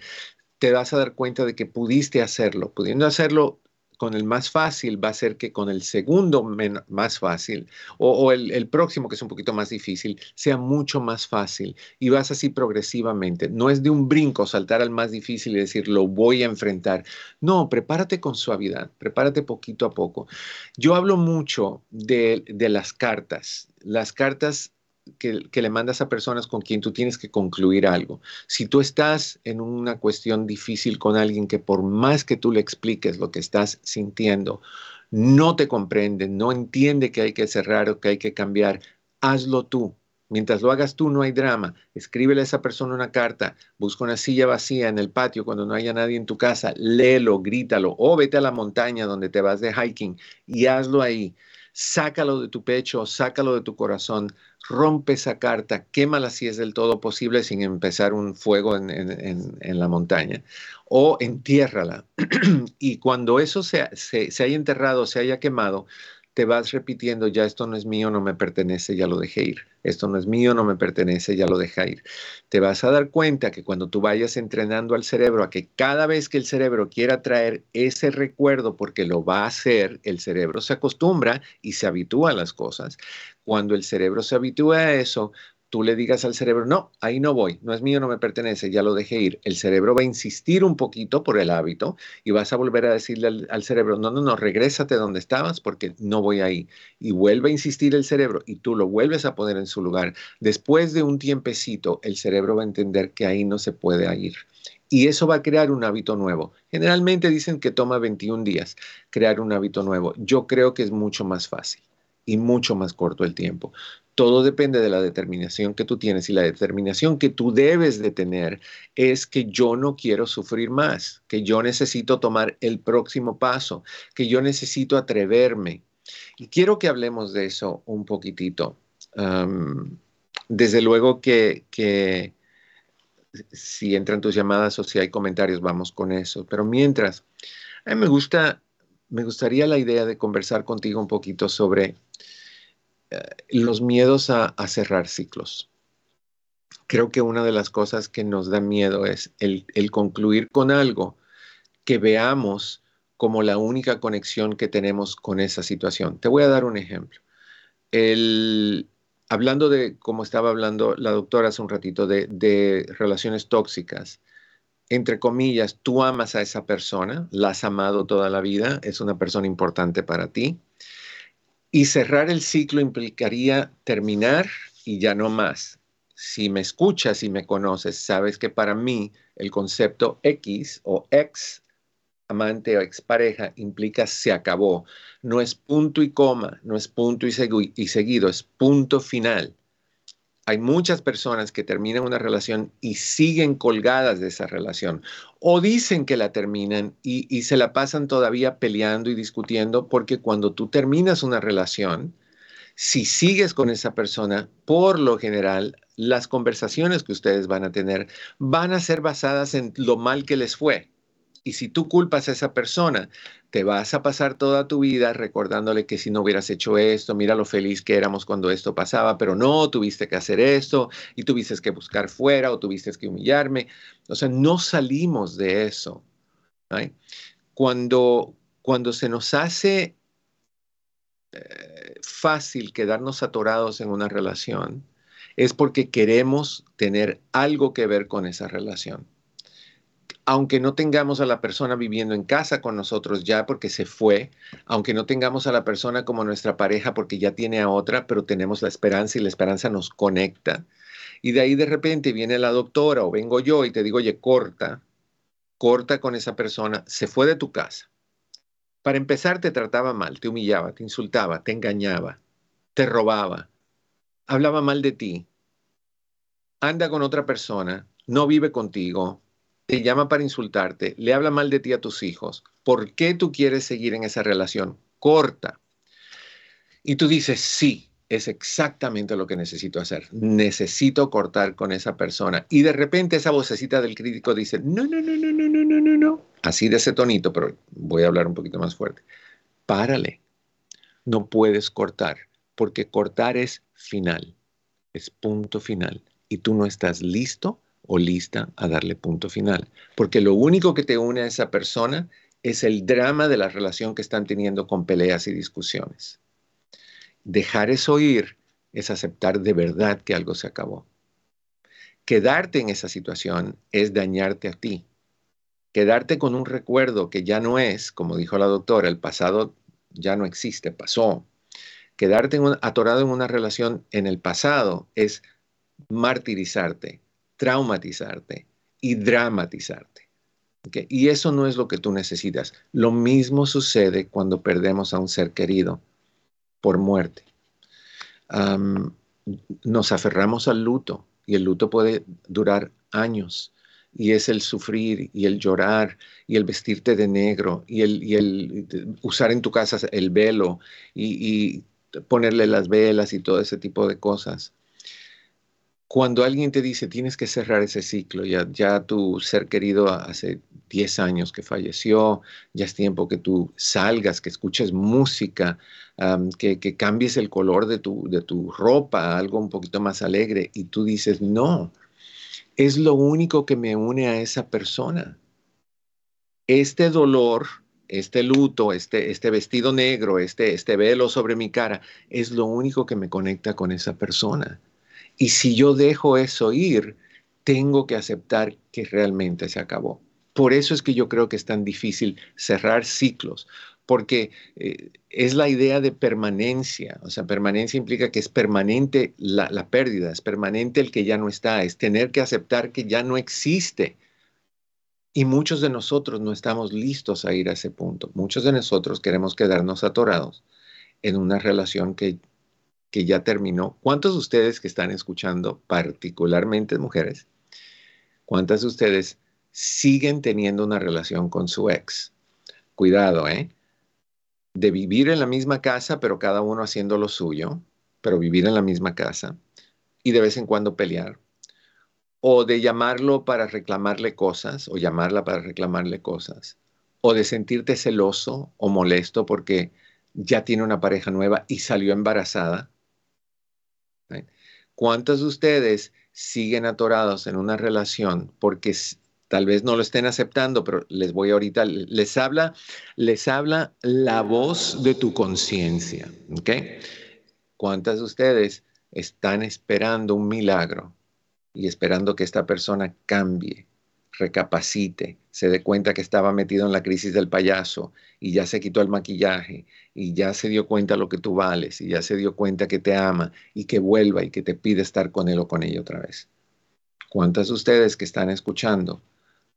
S1: Te vas a dar cuenta de que pudiste hacerlo. Pudiendo hacerlo con el más fácil va a ser que con el segundo más fácil o, el, próximo que es un poquito más difícil sea mucho más fácil y vas así progresivamente. No es de un brinco saltar al más difícil y decir lo voy a enfrentar. No, prepárate con suavidad, prepárate poquito a poco. Yo hablo mucho de, de las cartas. Las cartas que, le mandas a personas con quien tú tienes que concluir algo. Si tú estás en una cuestión difícil con alguien que por más que tú le expliques lo que estás sintiendo, no te comprende, no entiende que hay que cerrar o que hay que cambiar, hazlo tú. Mientras lo hagas tú, no hay drama. Escríbele a esa persona una carta, busca una silla vacía en el patio cuando no haya nadie en tu casa, léelo, grítalo, o vete a la montaña donde te vas de hiking y hazlo ahí. Sácalo de tu pecho, sácalo de tu corazón, rompe esa carta, quémala si es del todo posible sin empezar un fuego en, la montaña, o entiérrala. y cuando eso se, se, haya enterrado, se haya quemado, te vas repitiendo, ya esto no es mío, no me pertenece, ya lo dejé ir. Esto no es mío, no me pertenece, ya lo dejé ir. Te vas a dar cuenta que cuando tú vayas entrenando al cerebro a que cada vez que el cerebro quiera traer ese recuerdo, porque lo va a hacer, el cerebro se acostumbra y se habitúa a las cosas. Cuando el cerebro se habitúa a eso, tú le digas al cerebro, no, ahí no voy, no es mío, no me pertenece, ya lo dejé ir. El cerebro va a insistir un poquito por el hábito y vas a volver a decirle al, cerebro, no, no, no, regrésate donde estabas porque no voy ahí. Y vuelve a insistir el cerebro y tú lo vuelves a poner en su lugar. Después de un tiempecito, el cerebro va a entender que ahí no se puede ir. Y eso va a crear un hábito nuevo. Generalmente dicen que toma 21 días crear un hábito nuevo. Yo creo que es mucho más fácil y mucho más corto el tiempo. Todo depende de la determinación que tú tienes y la determinación que tú debes de tener es que yo no quiero sufrir más, que yo necesito tomar el próximo paso, que yo necesito atreverme. Y quiero que hablemos de eso un poquitito. desde luego que, que si entran tus llamadas o si hay comentarios, vamos con eso. Pero mientras, a mí me gusta, me gustaría la idea de conversar contigo un poquito sobre los miedos a, cerrar ciclos. Creo que una de las cosas que nos da miedo es el, concluir con algo que veamos como la única conexión que tenemos con esa situación. Te voy a dar un ejemplo. El, hablando de, como estaba hablando la doctora hace un ratito, de, de relaciones tóxicas, entre comillas, tú amas a esa persona, la has amado toda la vida, es una persona importante para ti. Y cerrar el ciclo implicaría terminar y ya no más. Si me escuchas y me conoces, sabes que para mí el concepto X o ex amante o expareja implica se acabó. No es punto y coma, no es punto y, y seguido, es punto final hay muchas personas que terminan una relación y siguen colgadas de esa relación o dicen que la terminan y, se la pasan todavía peleando y discutiendo porque cuando tú terminas una relación, si sigues con esa persona, por lo general, las conversaciones que ustedes van a tener van a ser basadas en lo mal que les fue. Y si tú culpas a esa persona, te vas a pasar toda tu vida recordándole que si no hubieras hecho esto, mira lo feliz que éramos cuando esto pasaba, pero no, tuviste que hacer esto y tuviste que buscar fuera o tuviste que humillarme. O sea, no salimos de eso. Cuando, cuando se nos hace eh, fácil quedarnos atorados en una relación, es porque queremos tener algo que ver con esa relación aunque no tengamos a la persona viviendo en casa con nosotros ya porque se fue, aunque no tengamos a la persona como nuestra pareja porque ya tiene a otra, pero tenemos la esperanza y la esperanza nos conecta. Y de ahí de repente viene la doctora o vengo yo y te digo, oye, corta, corta con esa persona, se fue de tu casa. Para empezar, te trataba mal, te humillaba, te insultaba, te engañaba, te robaba, hablaba mal de ti, anda con otra persona, no vive contigo, te llama para insultarte, le habla mal de ti a tus hijos, ¿por qué tú quieres seguir en esa relación? Corta. Y tú dices, sí, es exactamente lo que necesito hacer. Necesito cortar con esa persona. Y de repente esa vocecita del crítico dice, no, no, no, no, no, no, no, no, no. Así de ese tonito, pero voy a hablar un poquito más fuerte. Párale. No puedes cortar, porque cortar es final, es punto final. Y tú no estás listo o lista a darle punto final. Porque lo único que te une a esa persona es el drama de la relación que están teniendo con peleas y discusiones. Dejar eso ir es aceptar de verdad que algo se acabó. Quedarte en esa situación es dañarte a ti. Quedarte con un recuerdo que ya no es, como dijo la doctora, el pasado ya no existe, pasó. Quedarte atorado en una relación en el pasado es martirizarte, traumatizarte y dramatizarte. Y eso no es lo que tú necesitas. Lo mismo sucede cuando perdemos a un ser querido por muerte. nos aferramos al luto y el luto puede durar años y es el sufrir y el llorar y el vestirte de negro y el, usar en tu casa el velo y, ponerle las velas y todo ese tipo de cosas cuando alguien te dice tienes que cerrar ese ciclo, ya, ya tu ser querido hace 10 años que falleció, ya es tiempo que tú salgas, que escuches música, que, que, cambies el color de tu, de tu ropa algo un poquito más alegre y tú dices, no, es lo único que me une a esa persona. Este dolor, este luto, este, este vestido negro, este, este velo sobre mi cara, es lo único que me conecta con esa persona y si yo dejo eso ir, tengo que aceptar que realmente se acabó. Por eso es que yo creo que es tan difícil cerrar ciclos, porque eh, es la idea de permanencia. O sea, permanencia implica que es permanente la, la pérdida, es permanente el que ya no está, es tener que aceptar que ya no existe. Y muchos de nosotros no estamos listos a ir a ese punto. Muchos de nosotros queremos quedarnos atorados en una relación que que ya terminó. ¿Cuántos de ustedes que están escuchando, particularmente mujeres, cuántas de ustedes siguen teniendo una relación con su ex? Cuidado, ¿eh? De vivir en la misma casa, pero cada uno haciendo lo suyo, pero vivir en la misma casa y de vez en cuando pelear. O de llamarlo para reclamarle cosas, o llamarla para reclamarle cosas. O de sentirte celoso o molesto porque ya tiene una pareja nueva y salió embarazada ¿Cuántos de ustedes siguen atorados en una relación porque tal vez no lo estén aceptando, pero les voy ahorita, les habla, les habla la voz de tu conciencia, ¿ok? ¿Cuántas de ustedes están esperando un milagro y esperando que esta persona cambie, recapacite, se dé cuenta que estaba metido en la crisis del payaso y ya se quitó el maquillaje y ya se dio cuenta lo que tú vales y ya se dio cuenta que te ama y que vuelva y que te pide estar con él o con ella otra vez. ¿Cuántas de ustedes que están escuchando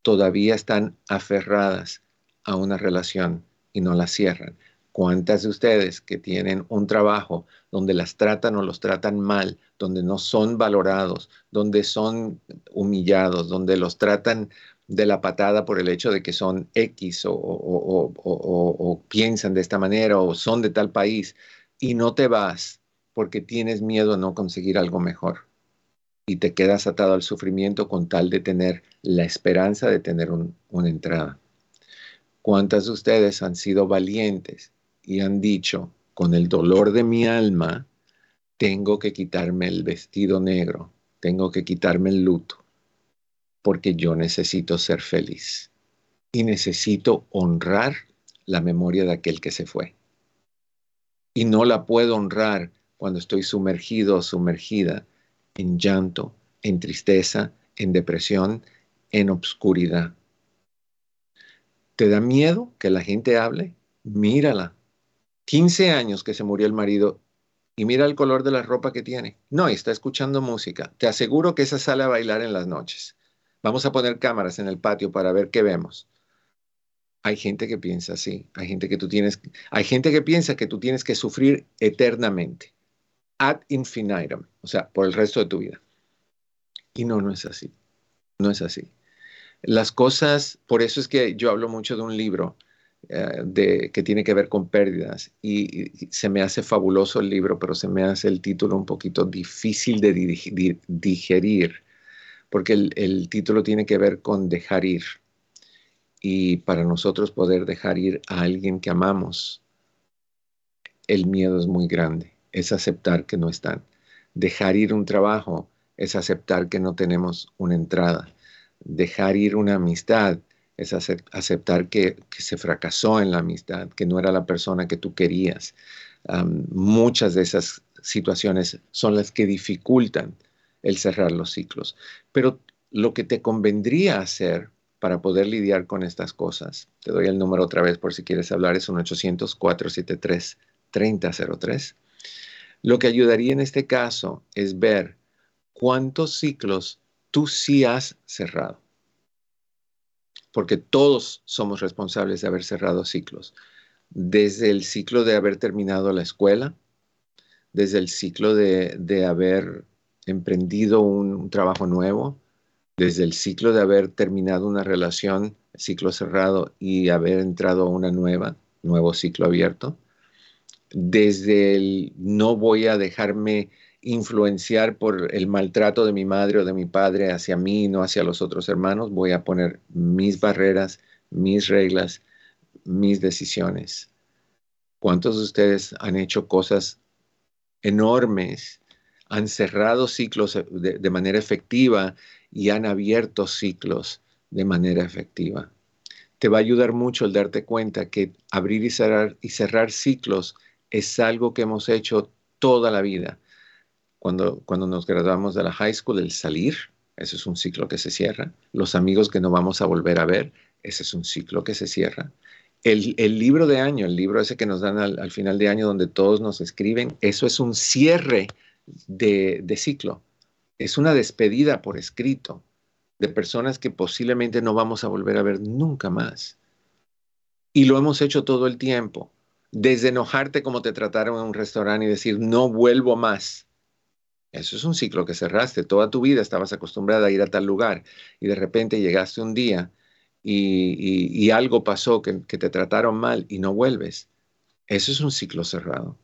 S1: todavía están aferradas a una relación y no la cierran? ¿Cuántas de ustedes que tienen un trabajo donde las tratan o los tratan mal, donde no son valorados, donde son humillados, donde los tratan de la patada por el hecho de que son X o, piensan de esta manera o son de tal país y no te vas porque tienes miedo a no conseguir algo mejor y te quedas atado al sufrimiento con tal de tener la esperanza de tener una entrada. ¿Cuántas de ustedes han sido valientes y han dicho, con el dolor de mi alma, tengo que quitarme el vestido negro, tengo que quitarme el luto, porque yo necesito ser feliz y necesito honrar la memoria de aquel que se fue. Y no la puedo honrar cuando estoy sumergido o sumergida en llanto, en tristeza, en depresión, en obscuridad. ¿Te da miedo que la gente hable? Mírala. 15 años que se murió el marido y mira el color de la ropa que tiene. No, está escuchando música. Te aseguro que esa sale a bailar en las noches. Vamos a poner cámaras en el patio para ver qué vemos. Hay gente que piensa así. Hay gente que tú tienes, hay gente que piensa que tú tienes que sufrir eternamente, ad infinitum, o sea, por el resto de tu vida. Y no, no es así. No es así. Las cosas, por eso es que yo hablo mucho de un libro eh, de, que tiene que ver con pérdidas y, se me hace fabuloso el libro, pero se me hace el título un poquito difícil de digerir porque el, título tiene que ver con dejar ir. Y para nosotros poder dejar ir a alguien que amamos, el miedo es muy grande, es aceptar que no están. Dejar ir un trabajo es aceptar que no tenemos una entrada. Dejar ir una amistad es aceptar que, se fracasó en la amistad, que no era la persona que tú querías. muchas de esas situaciones son las que dificultan el cerrar los ciclos. Pero lo que te convendría hacer para poder lidiar con estas cosas, te doy el número otra vez por si quieres hablar, es un 800-473-3003. Lo que ayudaría en este caso es ver cuántos ciclos tú sí has cerrado. Porque todos somos responsables de haber cerrado ciclos. Desde el ciclo de haber terminado la escuela, desde el ciclo de, de haber emprendido un, trabajo nuevo, desde el ciclo de haber terminado una relación, ciclo cerrado, y haber entrado a una nueva, nuevo ciclo abierto, desde el no voy a dejarme influenciar por el maltrato de mi madre o de mi padre hacia mí, no hacia los otros hermanos, voy a poner mis barreras, mis reglas, mis decisiones. ¿Cuántos de ustedes han hecho cosas enormes han cerrado ciclos eh, de, manera efectiva y han abierto ciclos de manera efectiva. Te va a ayudar mucho el darte cuenta que abrir y cerrar, y cerrar ciclos es algo que hemos hecho toda la vida. Cuando, cuando nos graduamos de la high school, el salir, ese es un ciclo que se cierra. Los amigos que no vamos a volver a ver, ese es un ciclo que se cierra. El, libro de año, el libro ese que nos dan al, al, final de año donde todos nos escriben, eso es un cierre de, ciclo. Es una despedida por escrito de personas que posiblemente no vamos a volver a ver nunca más. Y lo hemos hecho todo el tiempo. Desde enojarte como te trataron en un restaurante y decir, no vuelvo más. Eso es un ciclo que cerraste. Toda tu vida estabas acostumbrada a ir a tal lugar y de repente llegaste un día y, algo pasó que, que te trataron mal y no vuelves. Eso es un ciclo cerrado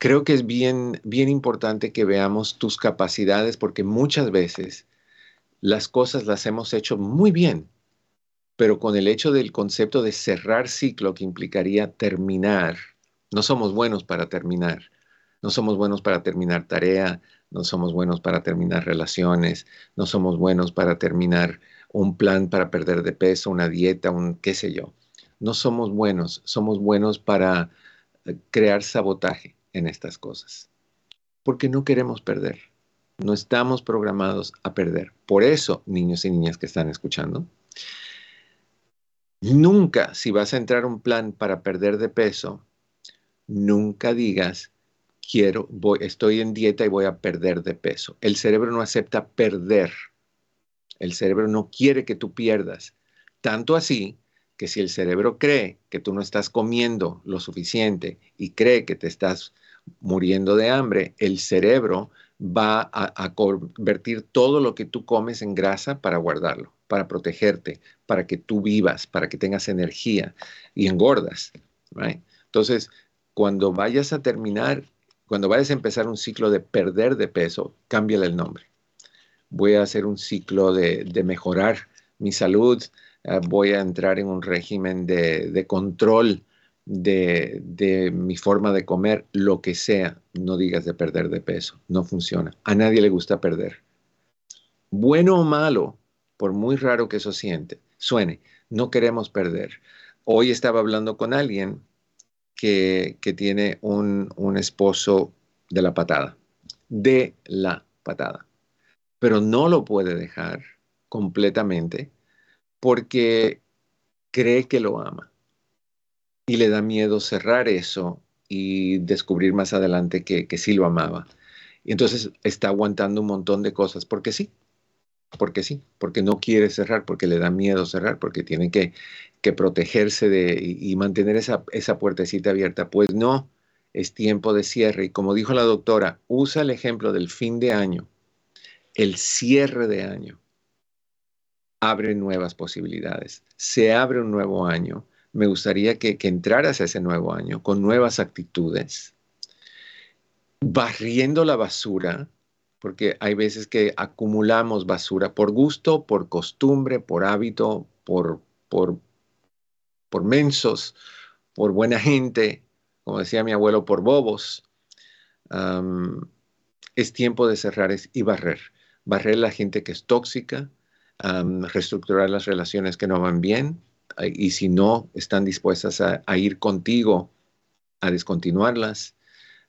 S1: creo que es bien, bien importante que veamos tus capacidades porque muchas veces las cosas las hemos hecho muy bien, pero con el hecho del concepto de cerrar ciclo que implicaría terminar, no somos buenos para terminar, no somos buenos para terminar tarea, no somos buenos para terminar relaciones, no somos buenos para terminar un plan para perder de peso, una dieta, un qué sé yo. No somos buenos, somos buenos para eh, crear sabotaje en estas cosas. porque no queremos perder. No estamos programados a perder. Por eso, niños y niñas que están escuchando, nunca si vas a entrar un plan para perder de peso, nunca digas, quiero, voy, estoy en dieta y voy a perder de peso. El cerebro no acepta perder. El cerebro no quiere que tú pierdas. Tanto así que si el cerebro cree que tú no estás comiendo lo suficiente y cree que te estás muriendo de hambre, el cerebro va a, convertir todo lo que tú comes en grasa para guardarlo, para protegerte, para que tú vivas, para que tengas energía y engordas. Entonces, cuando vayas a terminar, cuando vayas a empezar un ciclo de perder de peso, cámbiale el nombre. Voy a hacer un ciclo de, de mejorar mi salud, Ah, voy a entrar en un régimen de, control de, mi forma de comer, lo que sea, no digas de perder de peso, no funciona. A nadie le gusta perder. Bueno o malo, por muy raro que eso siente, suene, no queremos perder. Hoy estaba hablando con alguien que, tiene un, un esposo de la patada, de la patada, pero no lo puede dejar completamente porque cree que lo ama y le da miedo cerrar eso y descubrir más adelante que, sí lo amaba. Y entonces está aguantando un montón de cosas porque sí, porque sí, porque no quiere cerrar, porque le da miedo cerrar, porque tiene que, protegerse de, y, mantener esa, esa puertecita abierta. Pues no, es tiempo de cierre. Y como dijo la doctora, usa el ejemplo del fin de año, el cierre de año abre nuevas posibilidades. Se abre un nuevo año. Me gustaría que, entraras a ese nuevo año con nuevas actitudes, barriendo la basura, porque hay veces que acumulamos basura por gusto, por costumbre, por hábito, por, por, por mensos, por buena gente, como decía mi abuelo, por bobos. es tiempo de cerrar y barrer. Barrer la gente que es tóxica, reestructurar las relaciones que no van bien y si no están dispuestas a, ir contigo a descontinuarlas,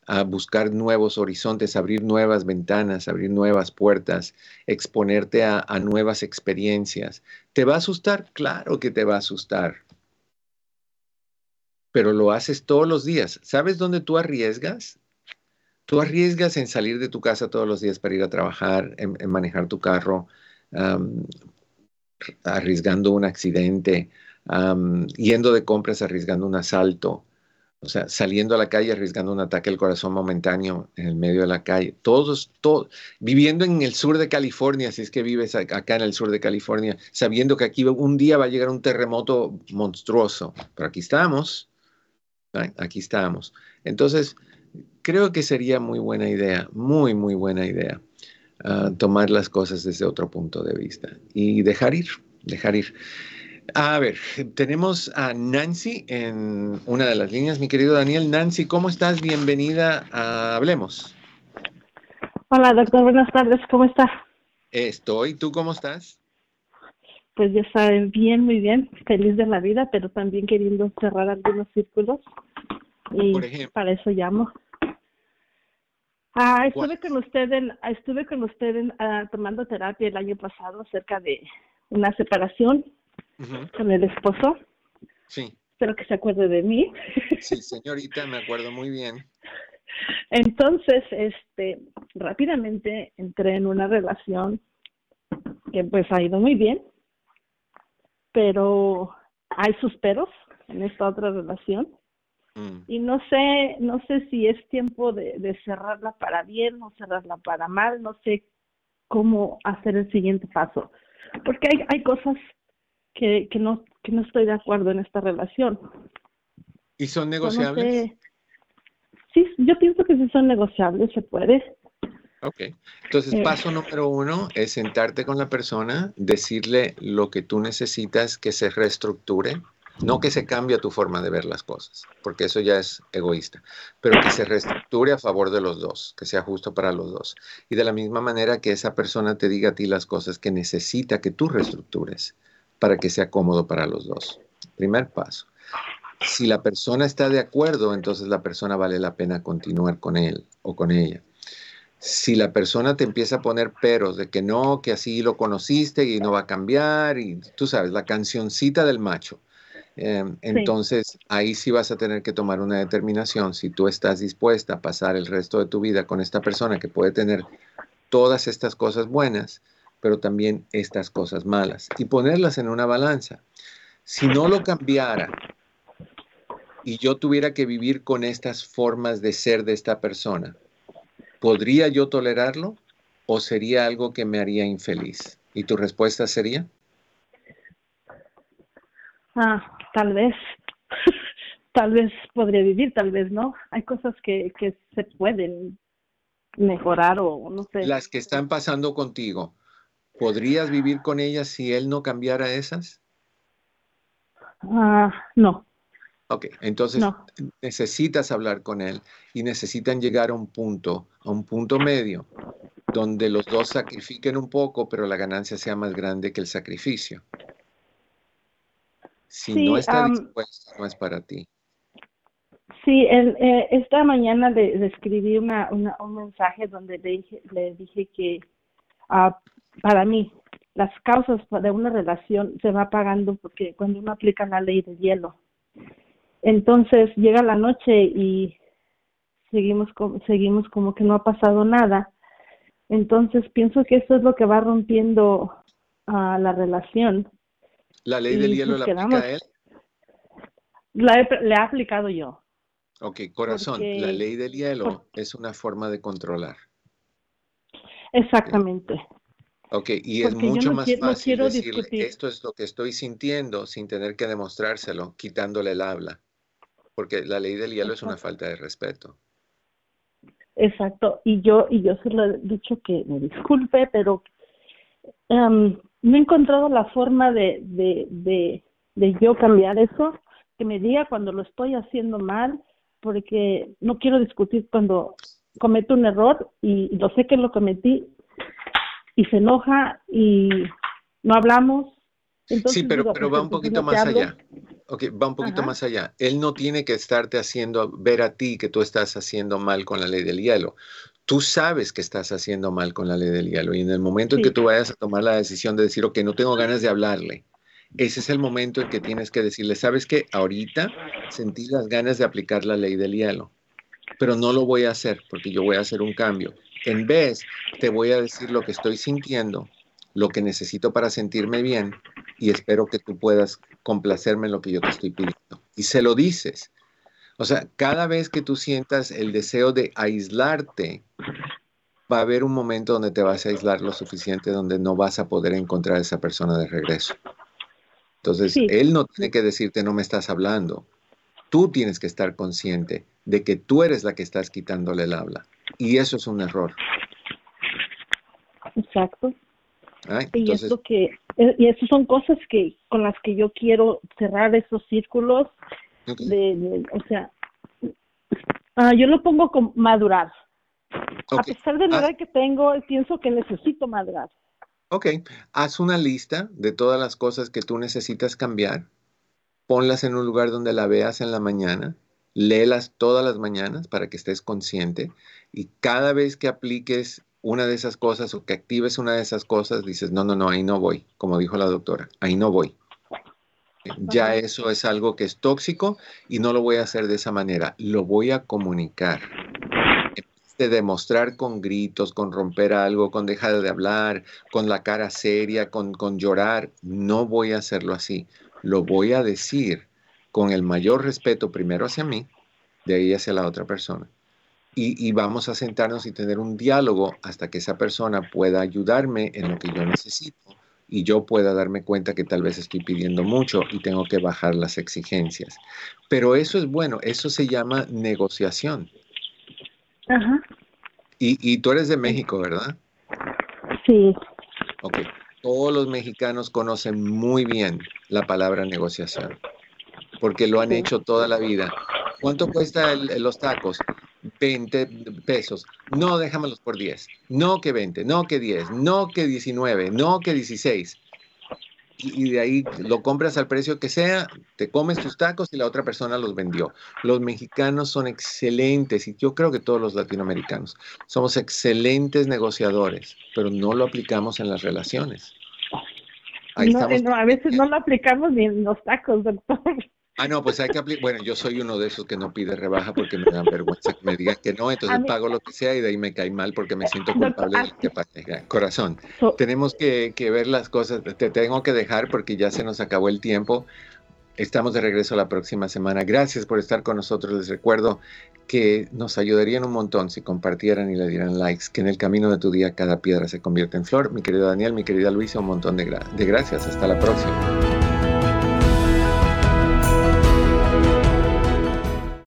S1: a buscar nuevos horizontes, abrir nuevas ventanas, abrir nuevas puertas, exponerte a, nuevas experiencias. ¿Te va a asustar? Claro que te va a asustar pero lo haces todos los días. ¿Sabes dónde tú arriesgas? Tú arriesgas en salir de tu casa todos los días para ir a trabajar, en manejar tu carro, arriesgando un accidente, yendo de compras arriesgando un asalto, o sea, saliendo a la calle arriesgando un ataque al corazón momentáneo en el medio de la calle. Todos, todos, viviendo en el sur de California, si es que vives acá en el sur de California, sabiendo que aquí un día va a llegar un terremoto monstruoso. Pero aquí estamos, aquí estamos. Entonces, creo que sería muy buena idea, muy, muy buena idea tomar las cosas desde otro punto de vista y dejar ir, dejar ir. A ver, tenemos a Nancy en una de las líneas, mi querido Daniel. Nancy, ¿cómo estás? Bienvenida a Hablemos.
S12: Hola, doctor, buenas tardes, ¿cómo está?
S1: Estoy, ¿tú cómo estás?
S12: Pues ya saben, bien, muy bien, feliz de la vida, pero también queriendo cerrar algunos círculos. Y para eso llamo. Ah, estuve con usted en, estuve con usted ah, tomando terapia el año pasado acerca de una separación con el esposo.
S1: Sí.
S12: Espero que se acuerde de mí.
S1: Sí, señorita, me acuerdo muy bien.
S12: Entonces, este, rápidamente entré en una relación que pues ha ido muy bien, pero hay sus peros en esta otra relación Mm. Y no sé, no sé si es tiempo de, cerrarla para bien o cerrarla para mal, no sé cómo hacer el siguiente paso. Porque hay, hay cosas que, que, no, que no estoy de acuerdo en esta relación.
S1: ¿Y son negociables?
S12: Sí, yo pienso que sí son negociables, se puede.
S1: Ok. Entonces, eh. paso número uno es sentarte con la persona, decirle lo que tú necesitas que se reestructure no que se cambie tu forma de ver las cosas, porque eso ya es egoísta, pero que se reestructure a favor de los dos, que sea justo para los dos. Y de la misma manera que esa persona te diga a ti las cosas que necesita que tú reestructures para que sea cómodo para los dos. Primer paso. Si la persona está de acuerdo, entonces la persona vale la pena continuar con él o con ella. Si la persona te empieza a poner peros de que no, que así lo conociste y no va a cambiar, y tú sabes, la cancioncita del macho. Em, entonces, ahí sí vas a tener que tomar una determinación si tú estás dispuesta a pasar el resto de tu vida con esta persona que puede tener todas estas cosas buenas, pero también estas cosas malas, y ponerlas en una balanza. Si no lo cambiara y yo tuviera que vivir con estas formas de ser de esta persona, ¿podría yo tolerarlo o sería algo que me haría infeliz? ¿Y tu respuesta sería?
S12: Ah, tal vez. tal vez podría vivir, tal vez no. Hay cosas que, que se pueden mejorar o no sé.
S1: Las que están pasando contigo, ¿podrías vivir con ellas si él no cambiara esas?
S12: Ah, no.
S1: Ok, entonces necesitas hablar con él y necesitan llegar a un punto, a un punto medio, donde los dos sacrifiquen un poco, pero la ganancia sea más grande que el sacrificio. Si no está dispuesto, no es para ti.
S12: Sí, el, eh, esta mañana le, escribí una, un mensaje donde le dije, le dije que uh, para mí las causas de una relación se va pagando porque cuando uno aplica la ley del hielo. Entonces llega la noche y seguimos como, seguimos como que no ha pasado nada. Entonces pienso que eso es lo que va rompiendo a la relación.
S1: ¿La ley del hielo la aplica él?
S12: La he, le he aplicado yo.
S1: Ok, corazón, la ley del hielo es una forma de controlar.
S12: Exactamente.
S1: Ok, y es mucho más fácil decirle, esto es lo que estoy sintiendo sin tener que demostrárselo, quitándole el habla. Porque la ley del hielo es una falta de respeto.
S12: Exacto, y yo, y yo se lo he dicho que me disculpe, pero em, no he encontrado la forma de, de, de, de yo cambiar eso, que me diga cuando lo estoy haciendo mal, porque no quiero discutir cuando cometo un error y lo sé que lo cometí y se enoja y no hablamos.
S1: sí, pero, pero va un poquito más allá. Ok, va un poquito más allá. Él no tiene que estarte haciendo ver a ti que tú estás haciendo mal con la ley del hielo. Tú sabes que estás haciendo mal con la ley del hielo y en el momento en que tú vayas a tomar la decisión de decir, ok, no tengo ganas de hablarle, ese es el momento en que tienes que decirle, sabes que ahorita sentí las ganas de aplicar la ley del hielo, pero no lo voy a hacer porque yo voy a hacer un cambio. En vez, te voy a decir lo que estoy sintiendo, lo que necesito para sentirme bien y espero que tú puedas complacerme en lo que yo te estoy pidiendo. Y se lo dices. O sea, cada vez que tú sientas el deseo de aislarte, va a haber un momento donde te vas a aislar lo suficiente donde no vas a poder encontrar a esa persona de regreso. Entonces, él no tiene que decirte no me estás hablando. Tú tienes que estar consciente de que tú eres la que estás quitándole el habla. Y eso es un error.
S12: Exacto. y eso que eh, y eso son cosas que con las que yo quiero cerrar esos círculos de, o sea uh, yo lo pongo con madurar. A pesar de la edad que tengo pienso que necesito madurar.
S1: Ok, haz una lista de todas las cosas que tú necesitas cambiar, ponlas en un lugar donde la veas en la mañana, léelas todas las mañanas para que estés consciente y cada vez que apliques una de esas cosas o que actives una de esas cosas, dices, no, no, no, ahí no voy, como dijo la doctora, ahí no voy. Ya eso es algo que es tóxico y no lo voy a hacer de esa manera, lo voy a comunicar de demostrar con gritos, con romper algo, con dejar de hablar, con la cara seria, con, con llorar. No voy a hacerlo así. Lo voy a decir con el mayor respeto primero hacia mí, de ahí hacia la otra persona. Y, y, vamos a sentarnos y tener un diálogo hasta que esa persona pueda ayudarme en lo que yo necesito y yo pueda darme cuenta que tal vez estoy pidiendo mucho y tengo que bajar las exigencias. Pero eso es bueno, eso se llama negociación.
S12: Ajá.
S1: Y, y tú eres de México, ¿verdad?
S12: Sí.
S1: Ok. Todos los mexicanos conocen muy bien la palabra negociación, porque lo han hecho toda la vida. ¿Cuánto cuesta los tacos? 20 pesos. No, déjamelos por 10. No que 20, no que 10, no que 19, no que 16. y de ahí lo compras al precio que sea, te comes tus tacos y la otra persona los vendió. Los mexicanos son excelentes y yo creo que todos los latinoamericanos somos excelentes negociadores, pero no lo aplicamos en las relaciones.
S12: no, a veces no lo aplicamos ni en los tacos, doctor.
S1: Ah, no, pues hay que aplicar. Bueno, yo soy uno de esos que no pide rebaja porque me dan vergüenza que me digan que no, entonces pago lo que sea y de ahí me cae mal porque me siento culpable de que pague. Corazón, tenemos que, que ver las cosas. Te tengo que dejar porque ya se nos acabó el tiempo. Estamos de regreso la próxima semana. Gracias por estar con nosotros. Les recuerdo que nos ayudarían un montón si compartieran y le dieran likes, que en el camino de tu día cada piedra se convierte en flor. Mi querido Daniel, mi querida Luisa, un montón de, de gracias. Hasta la próxima.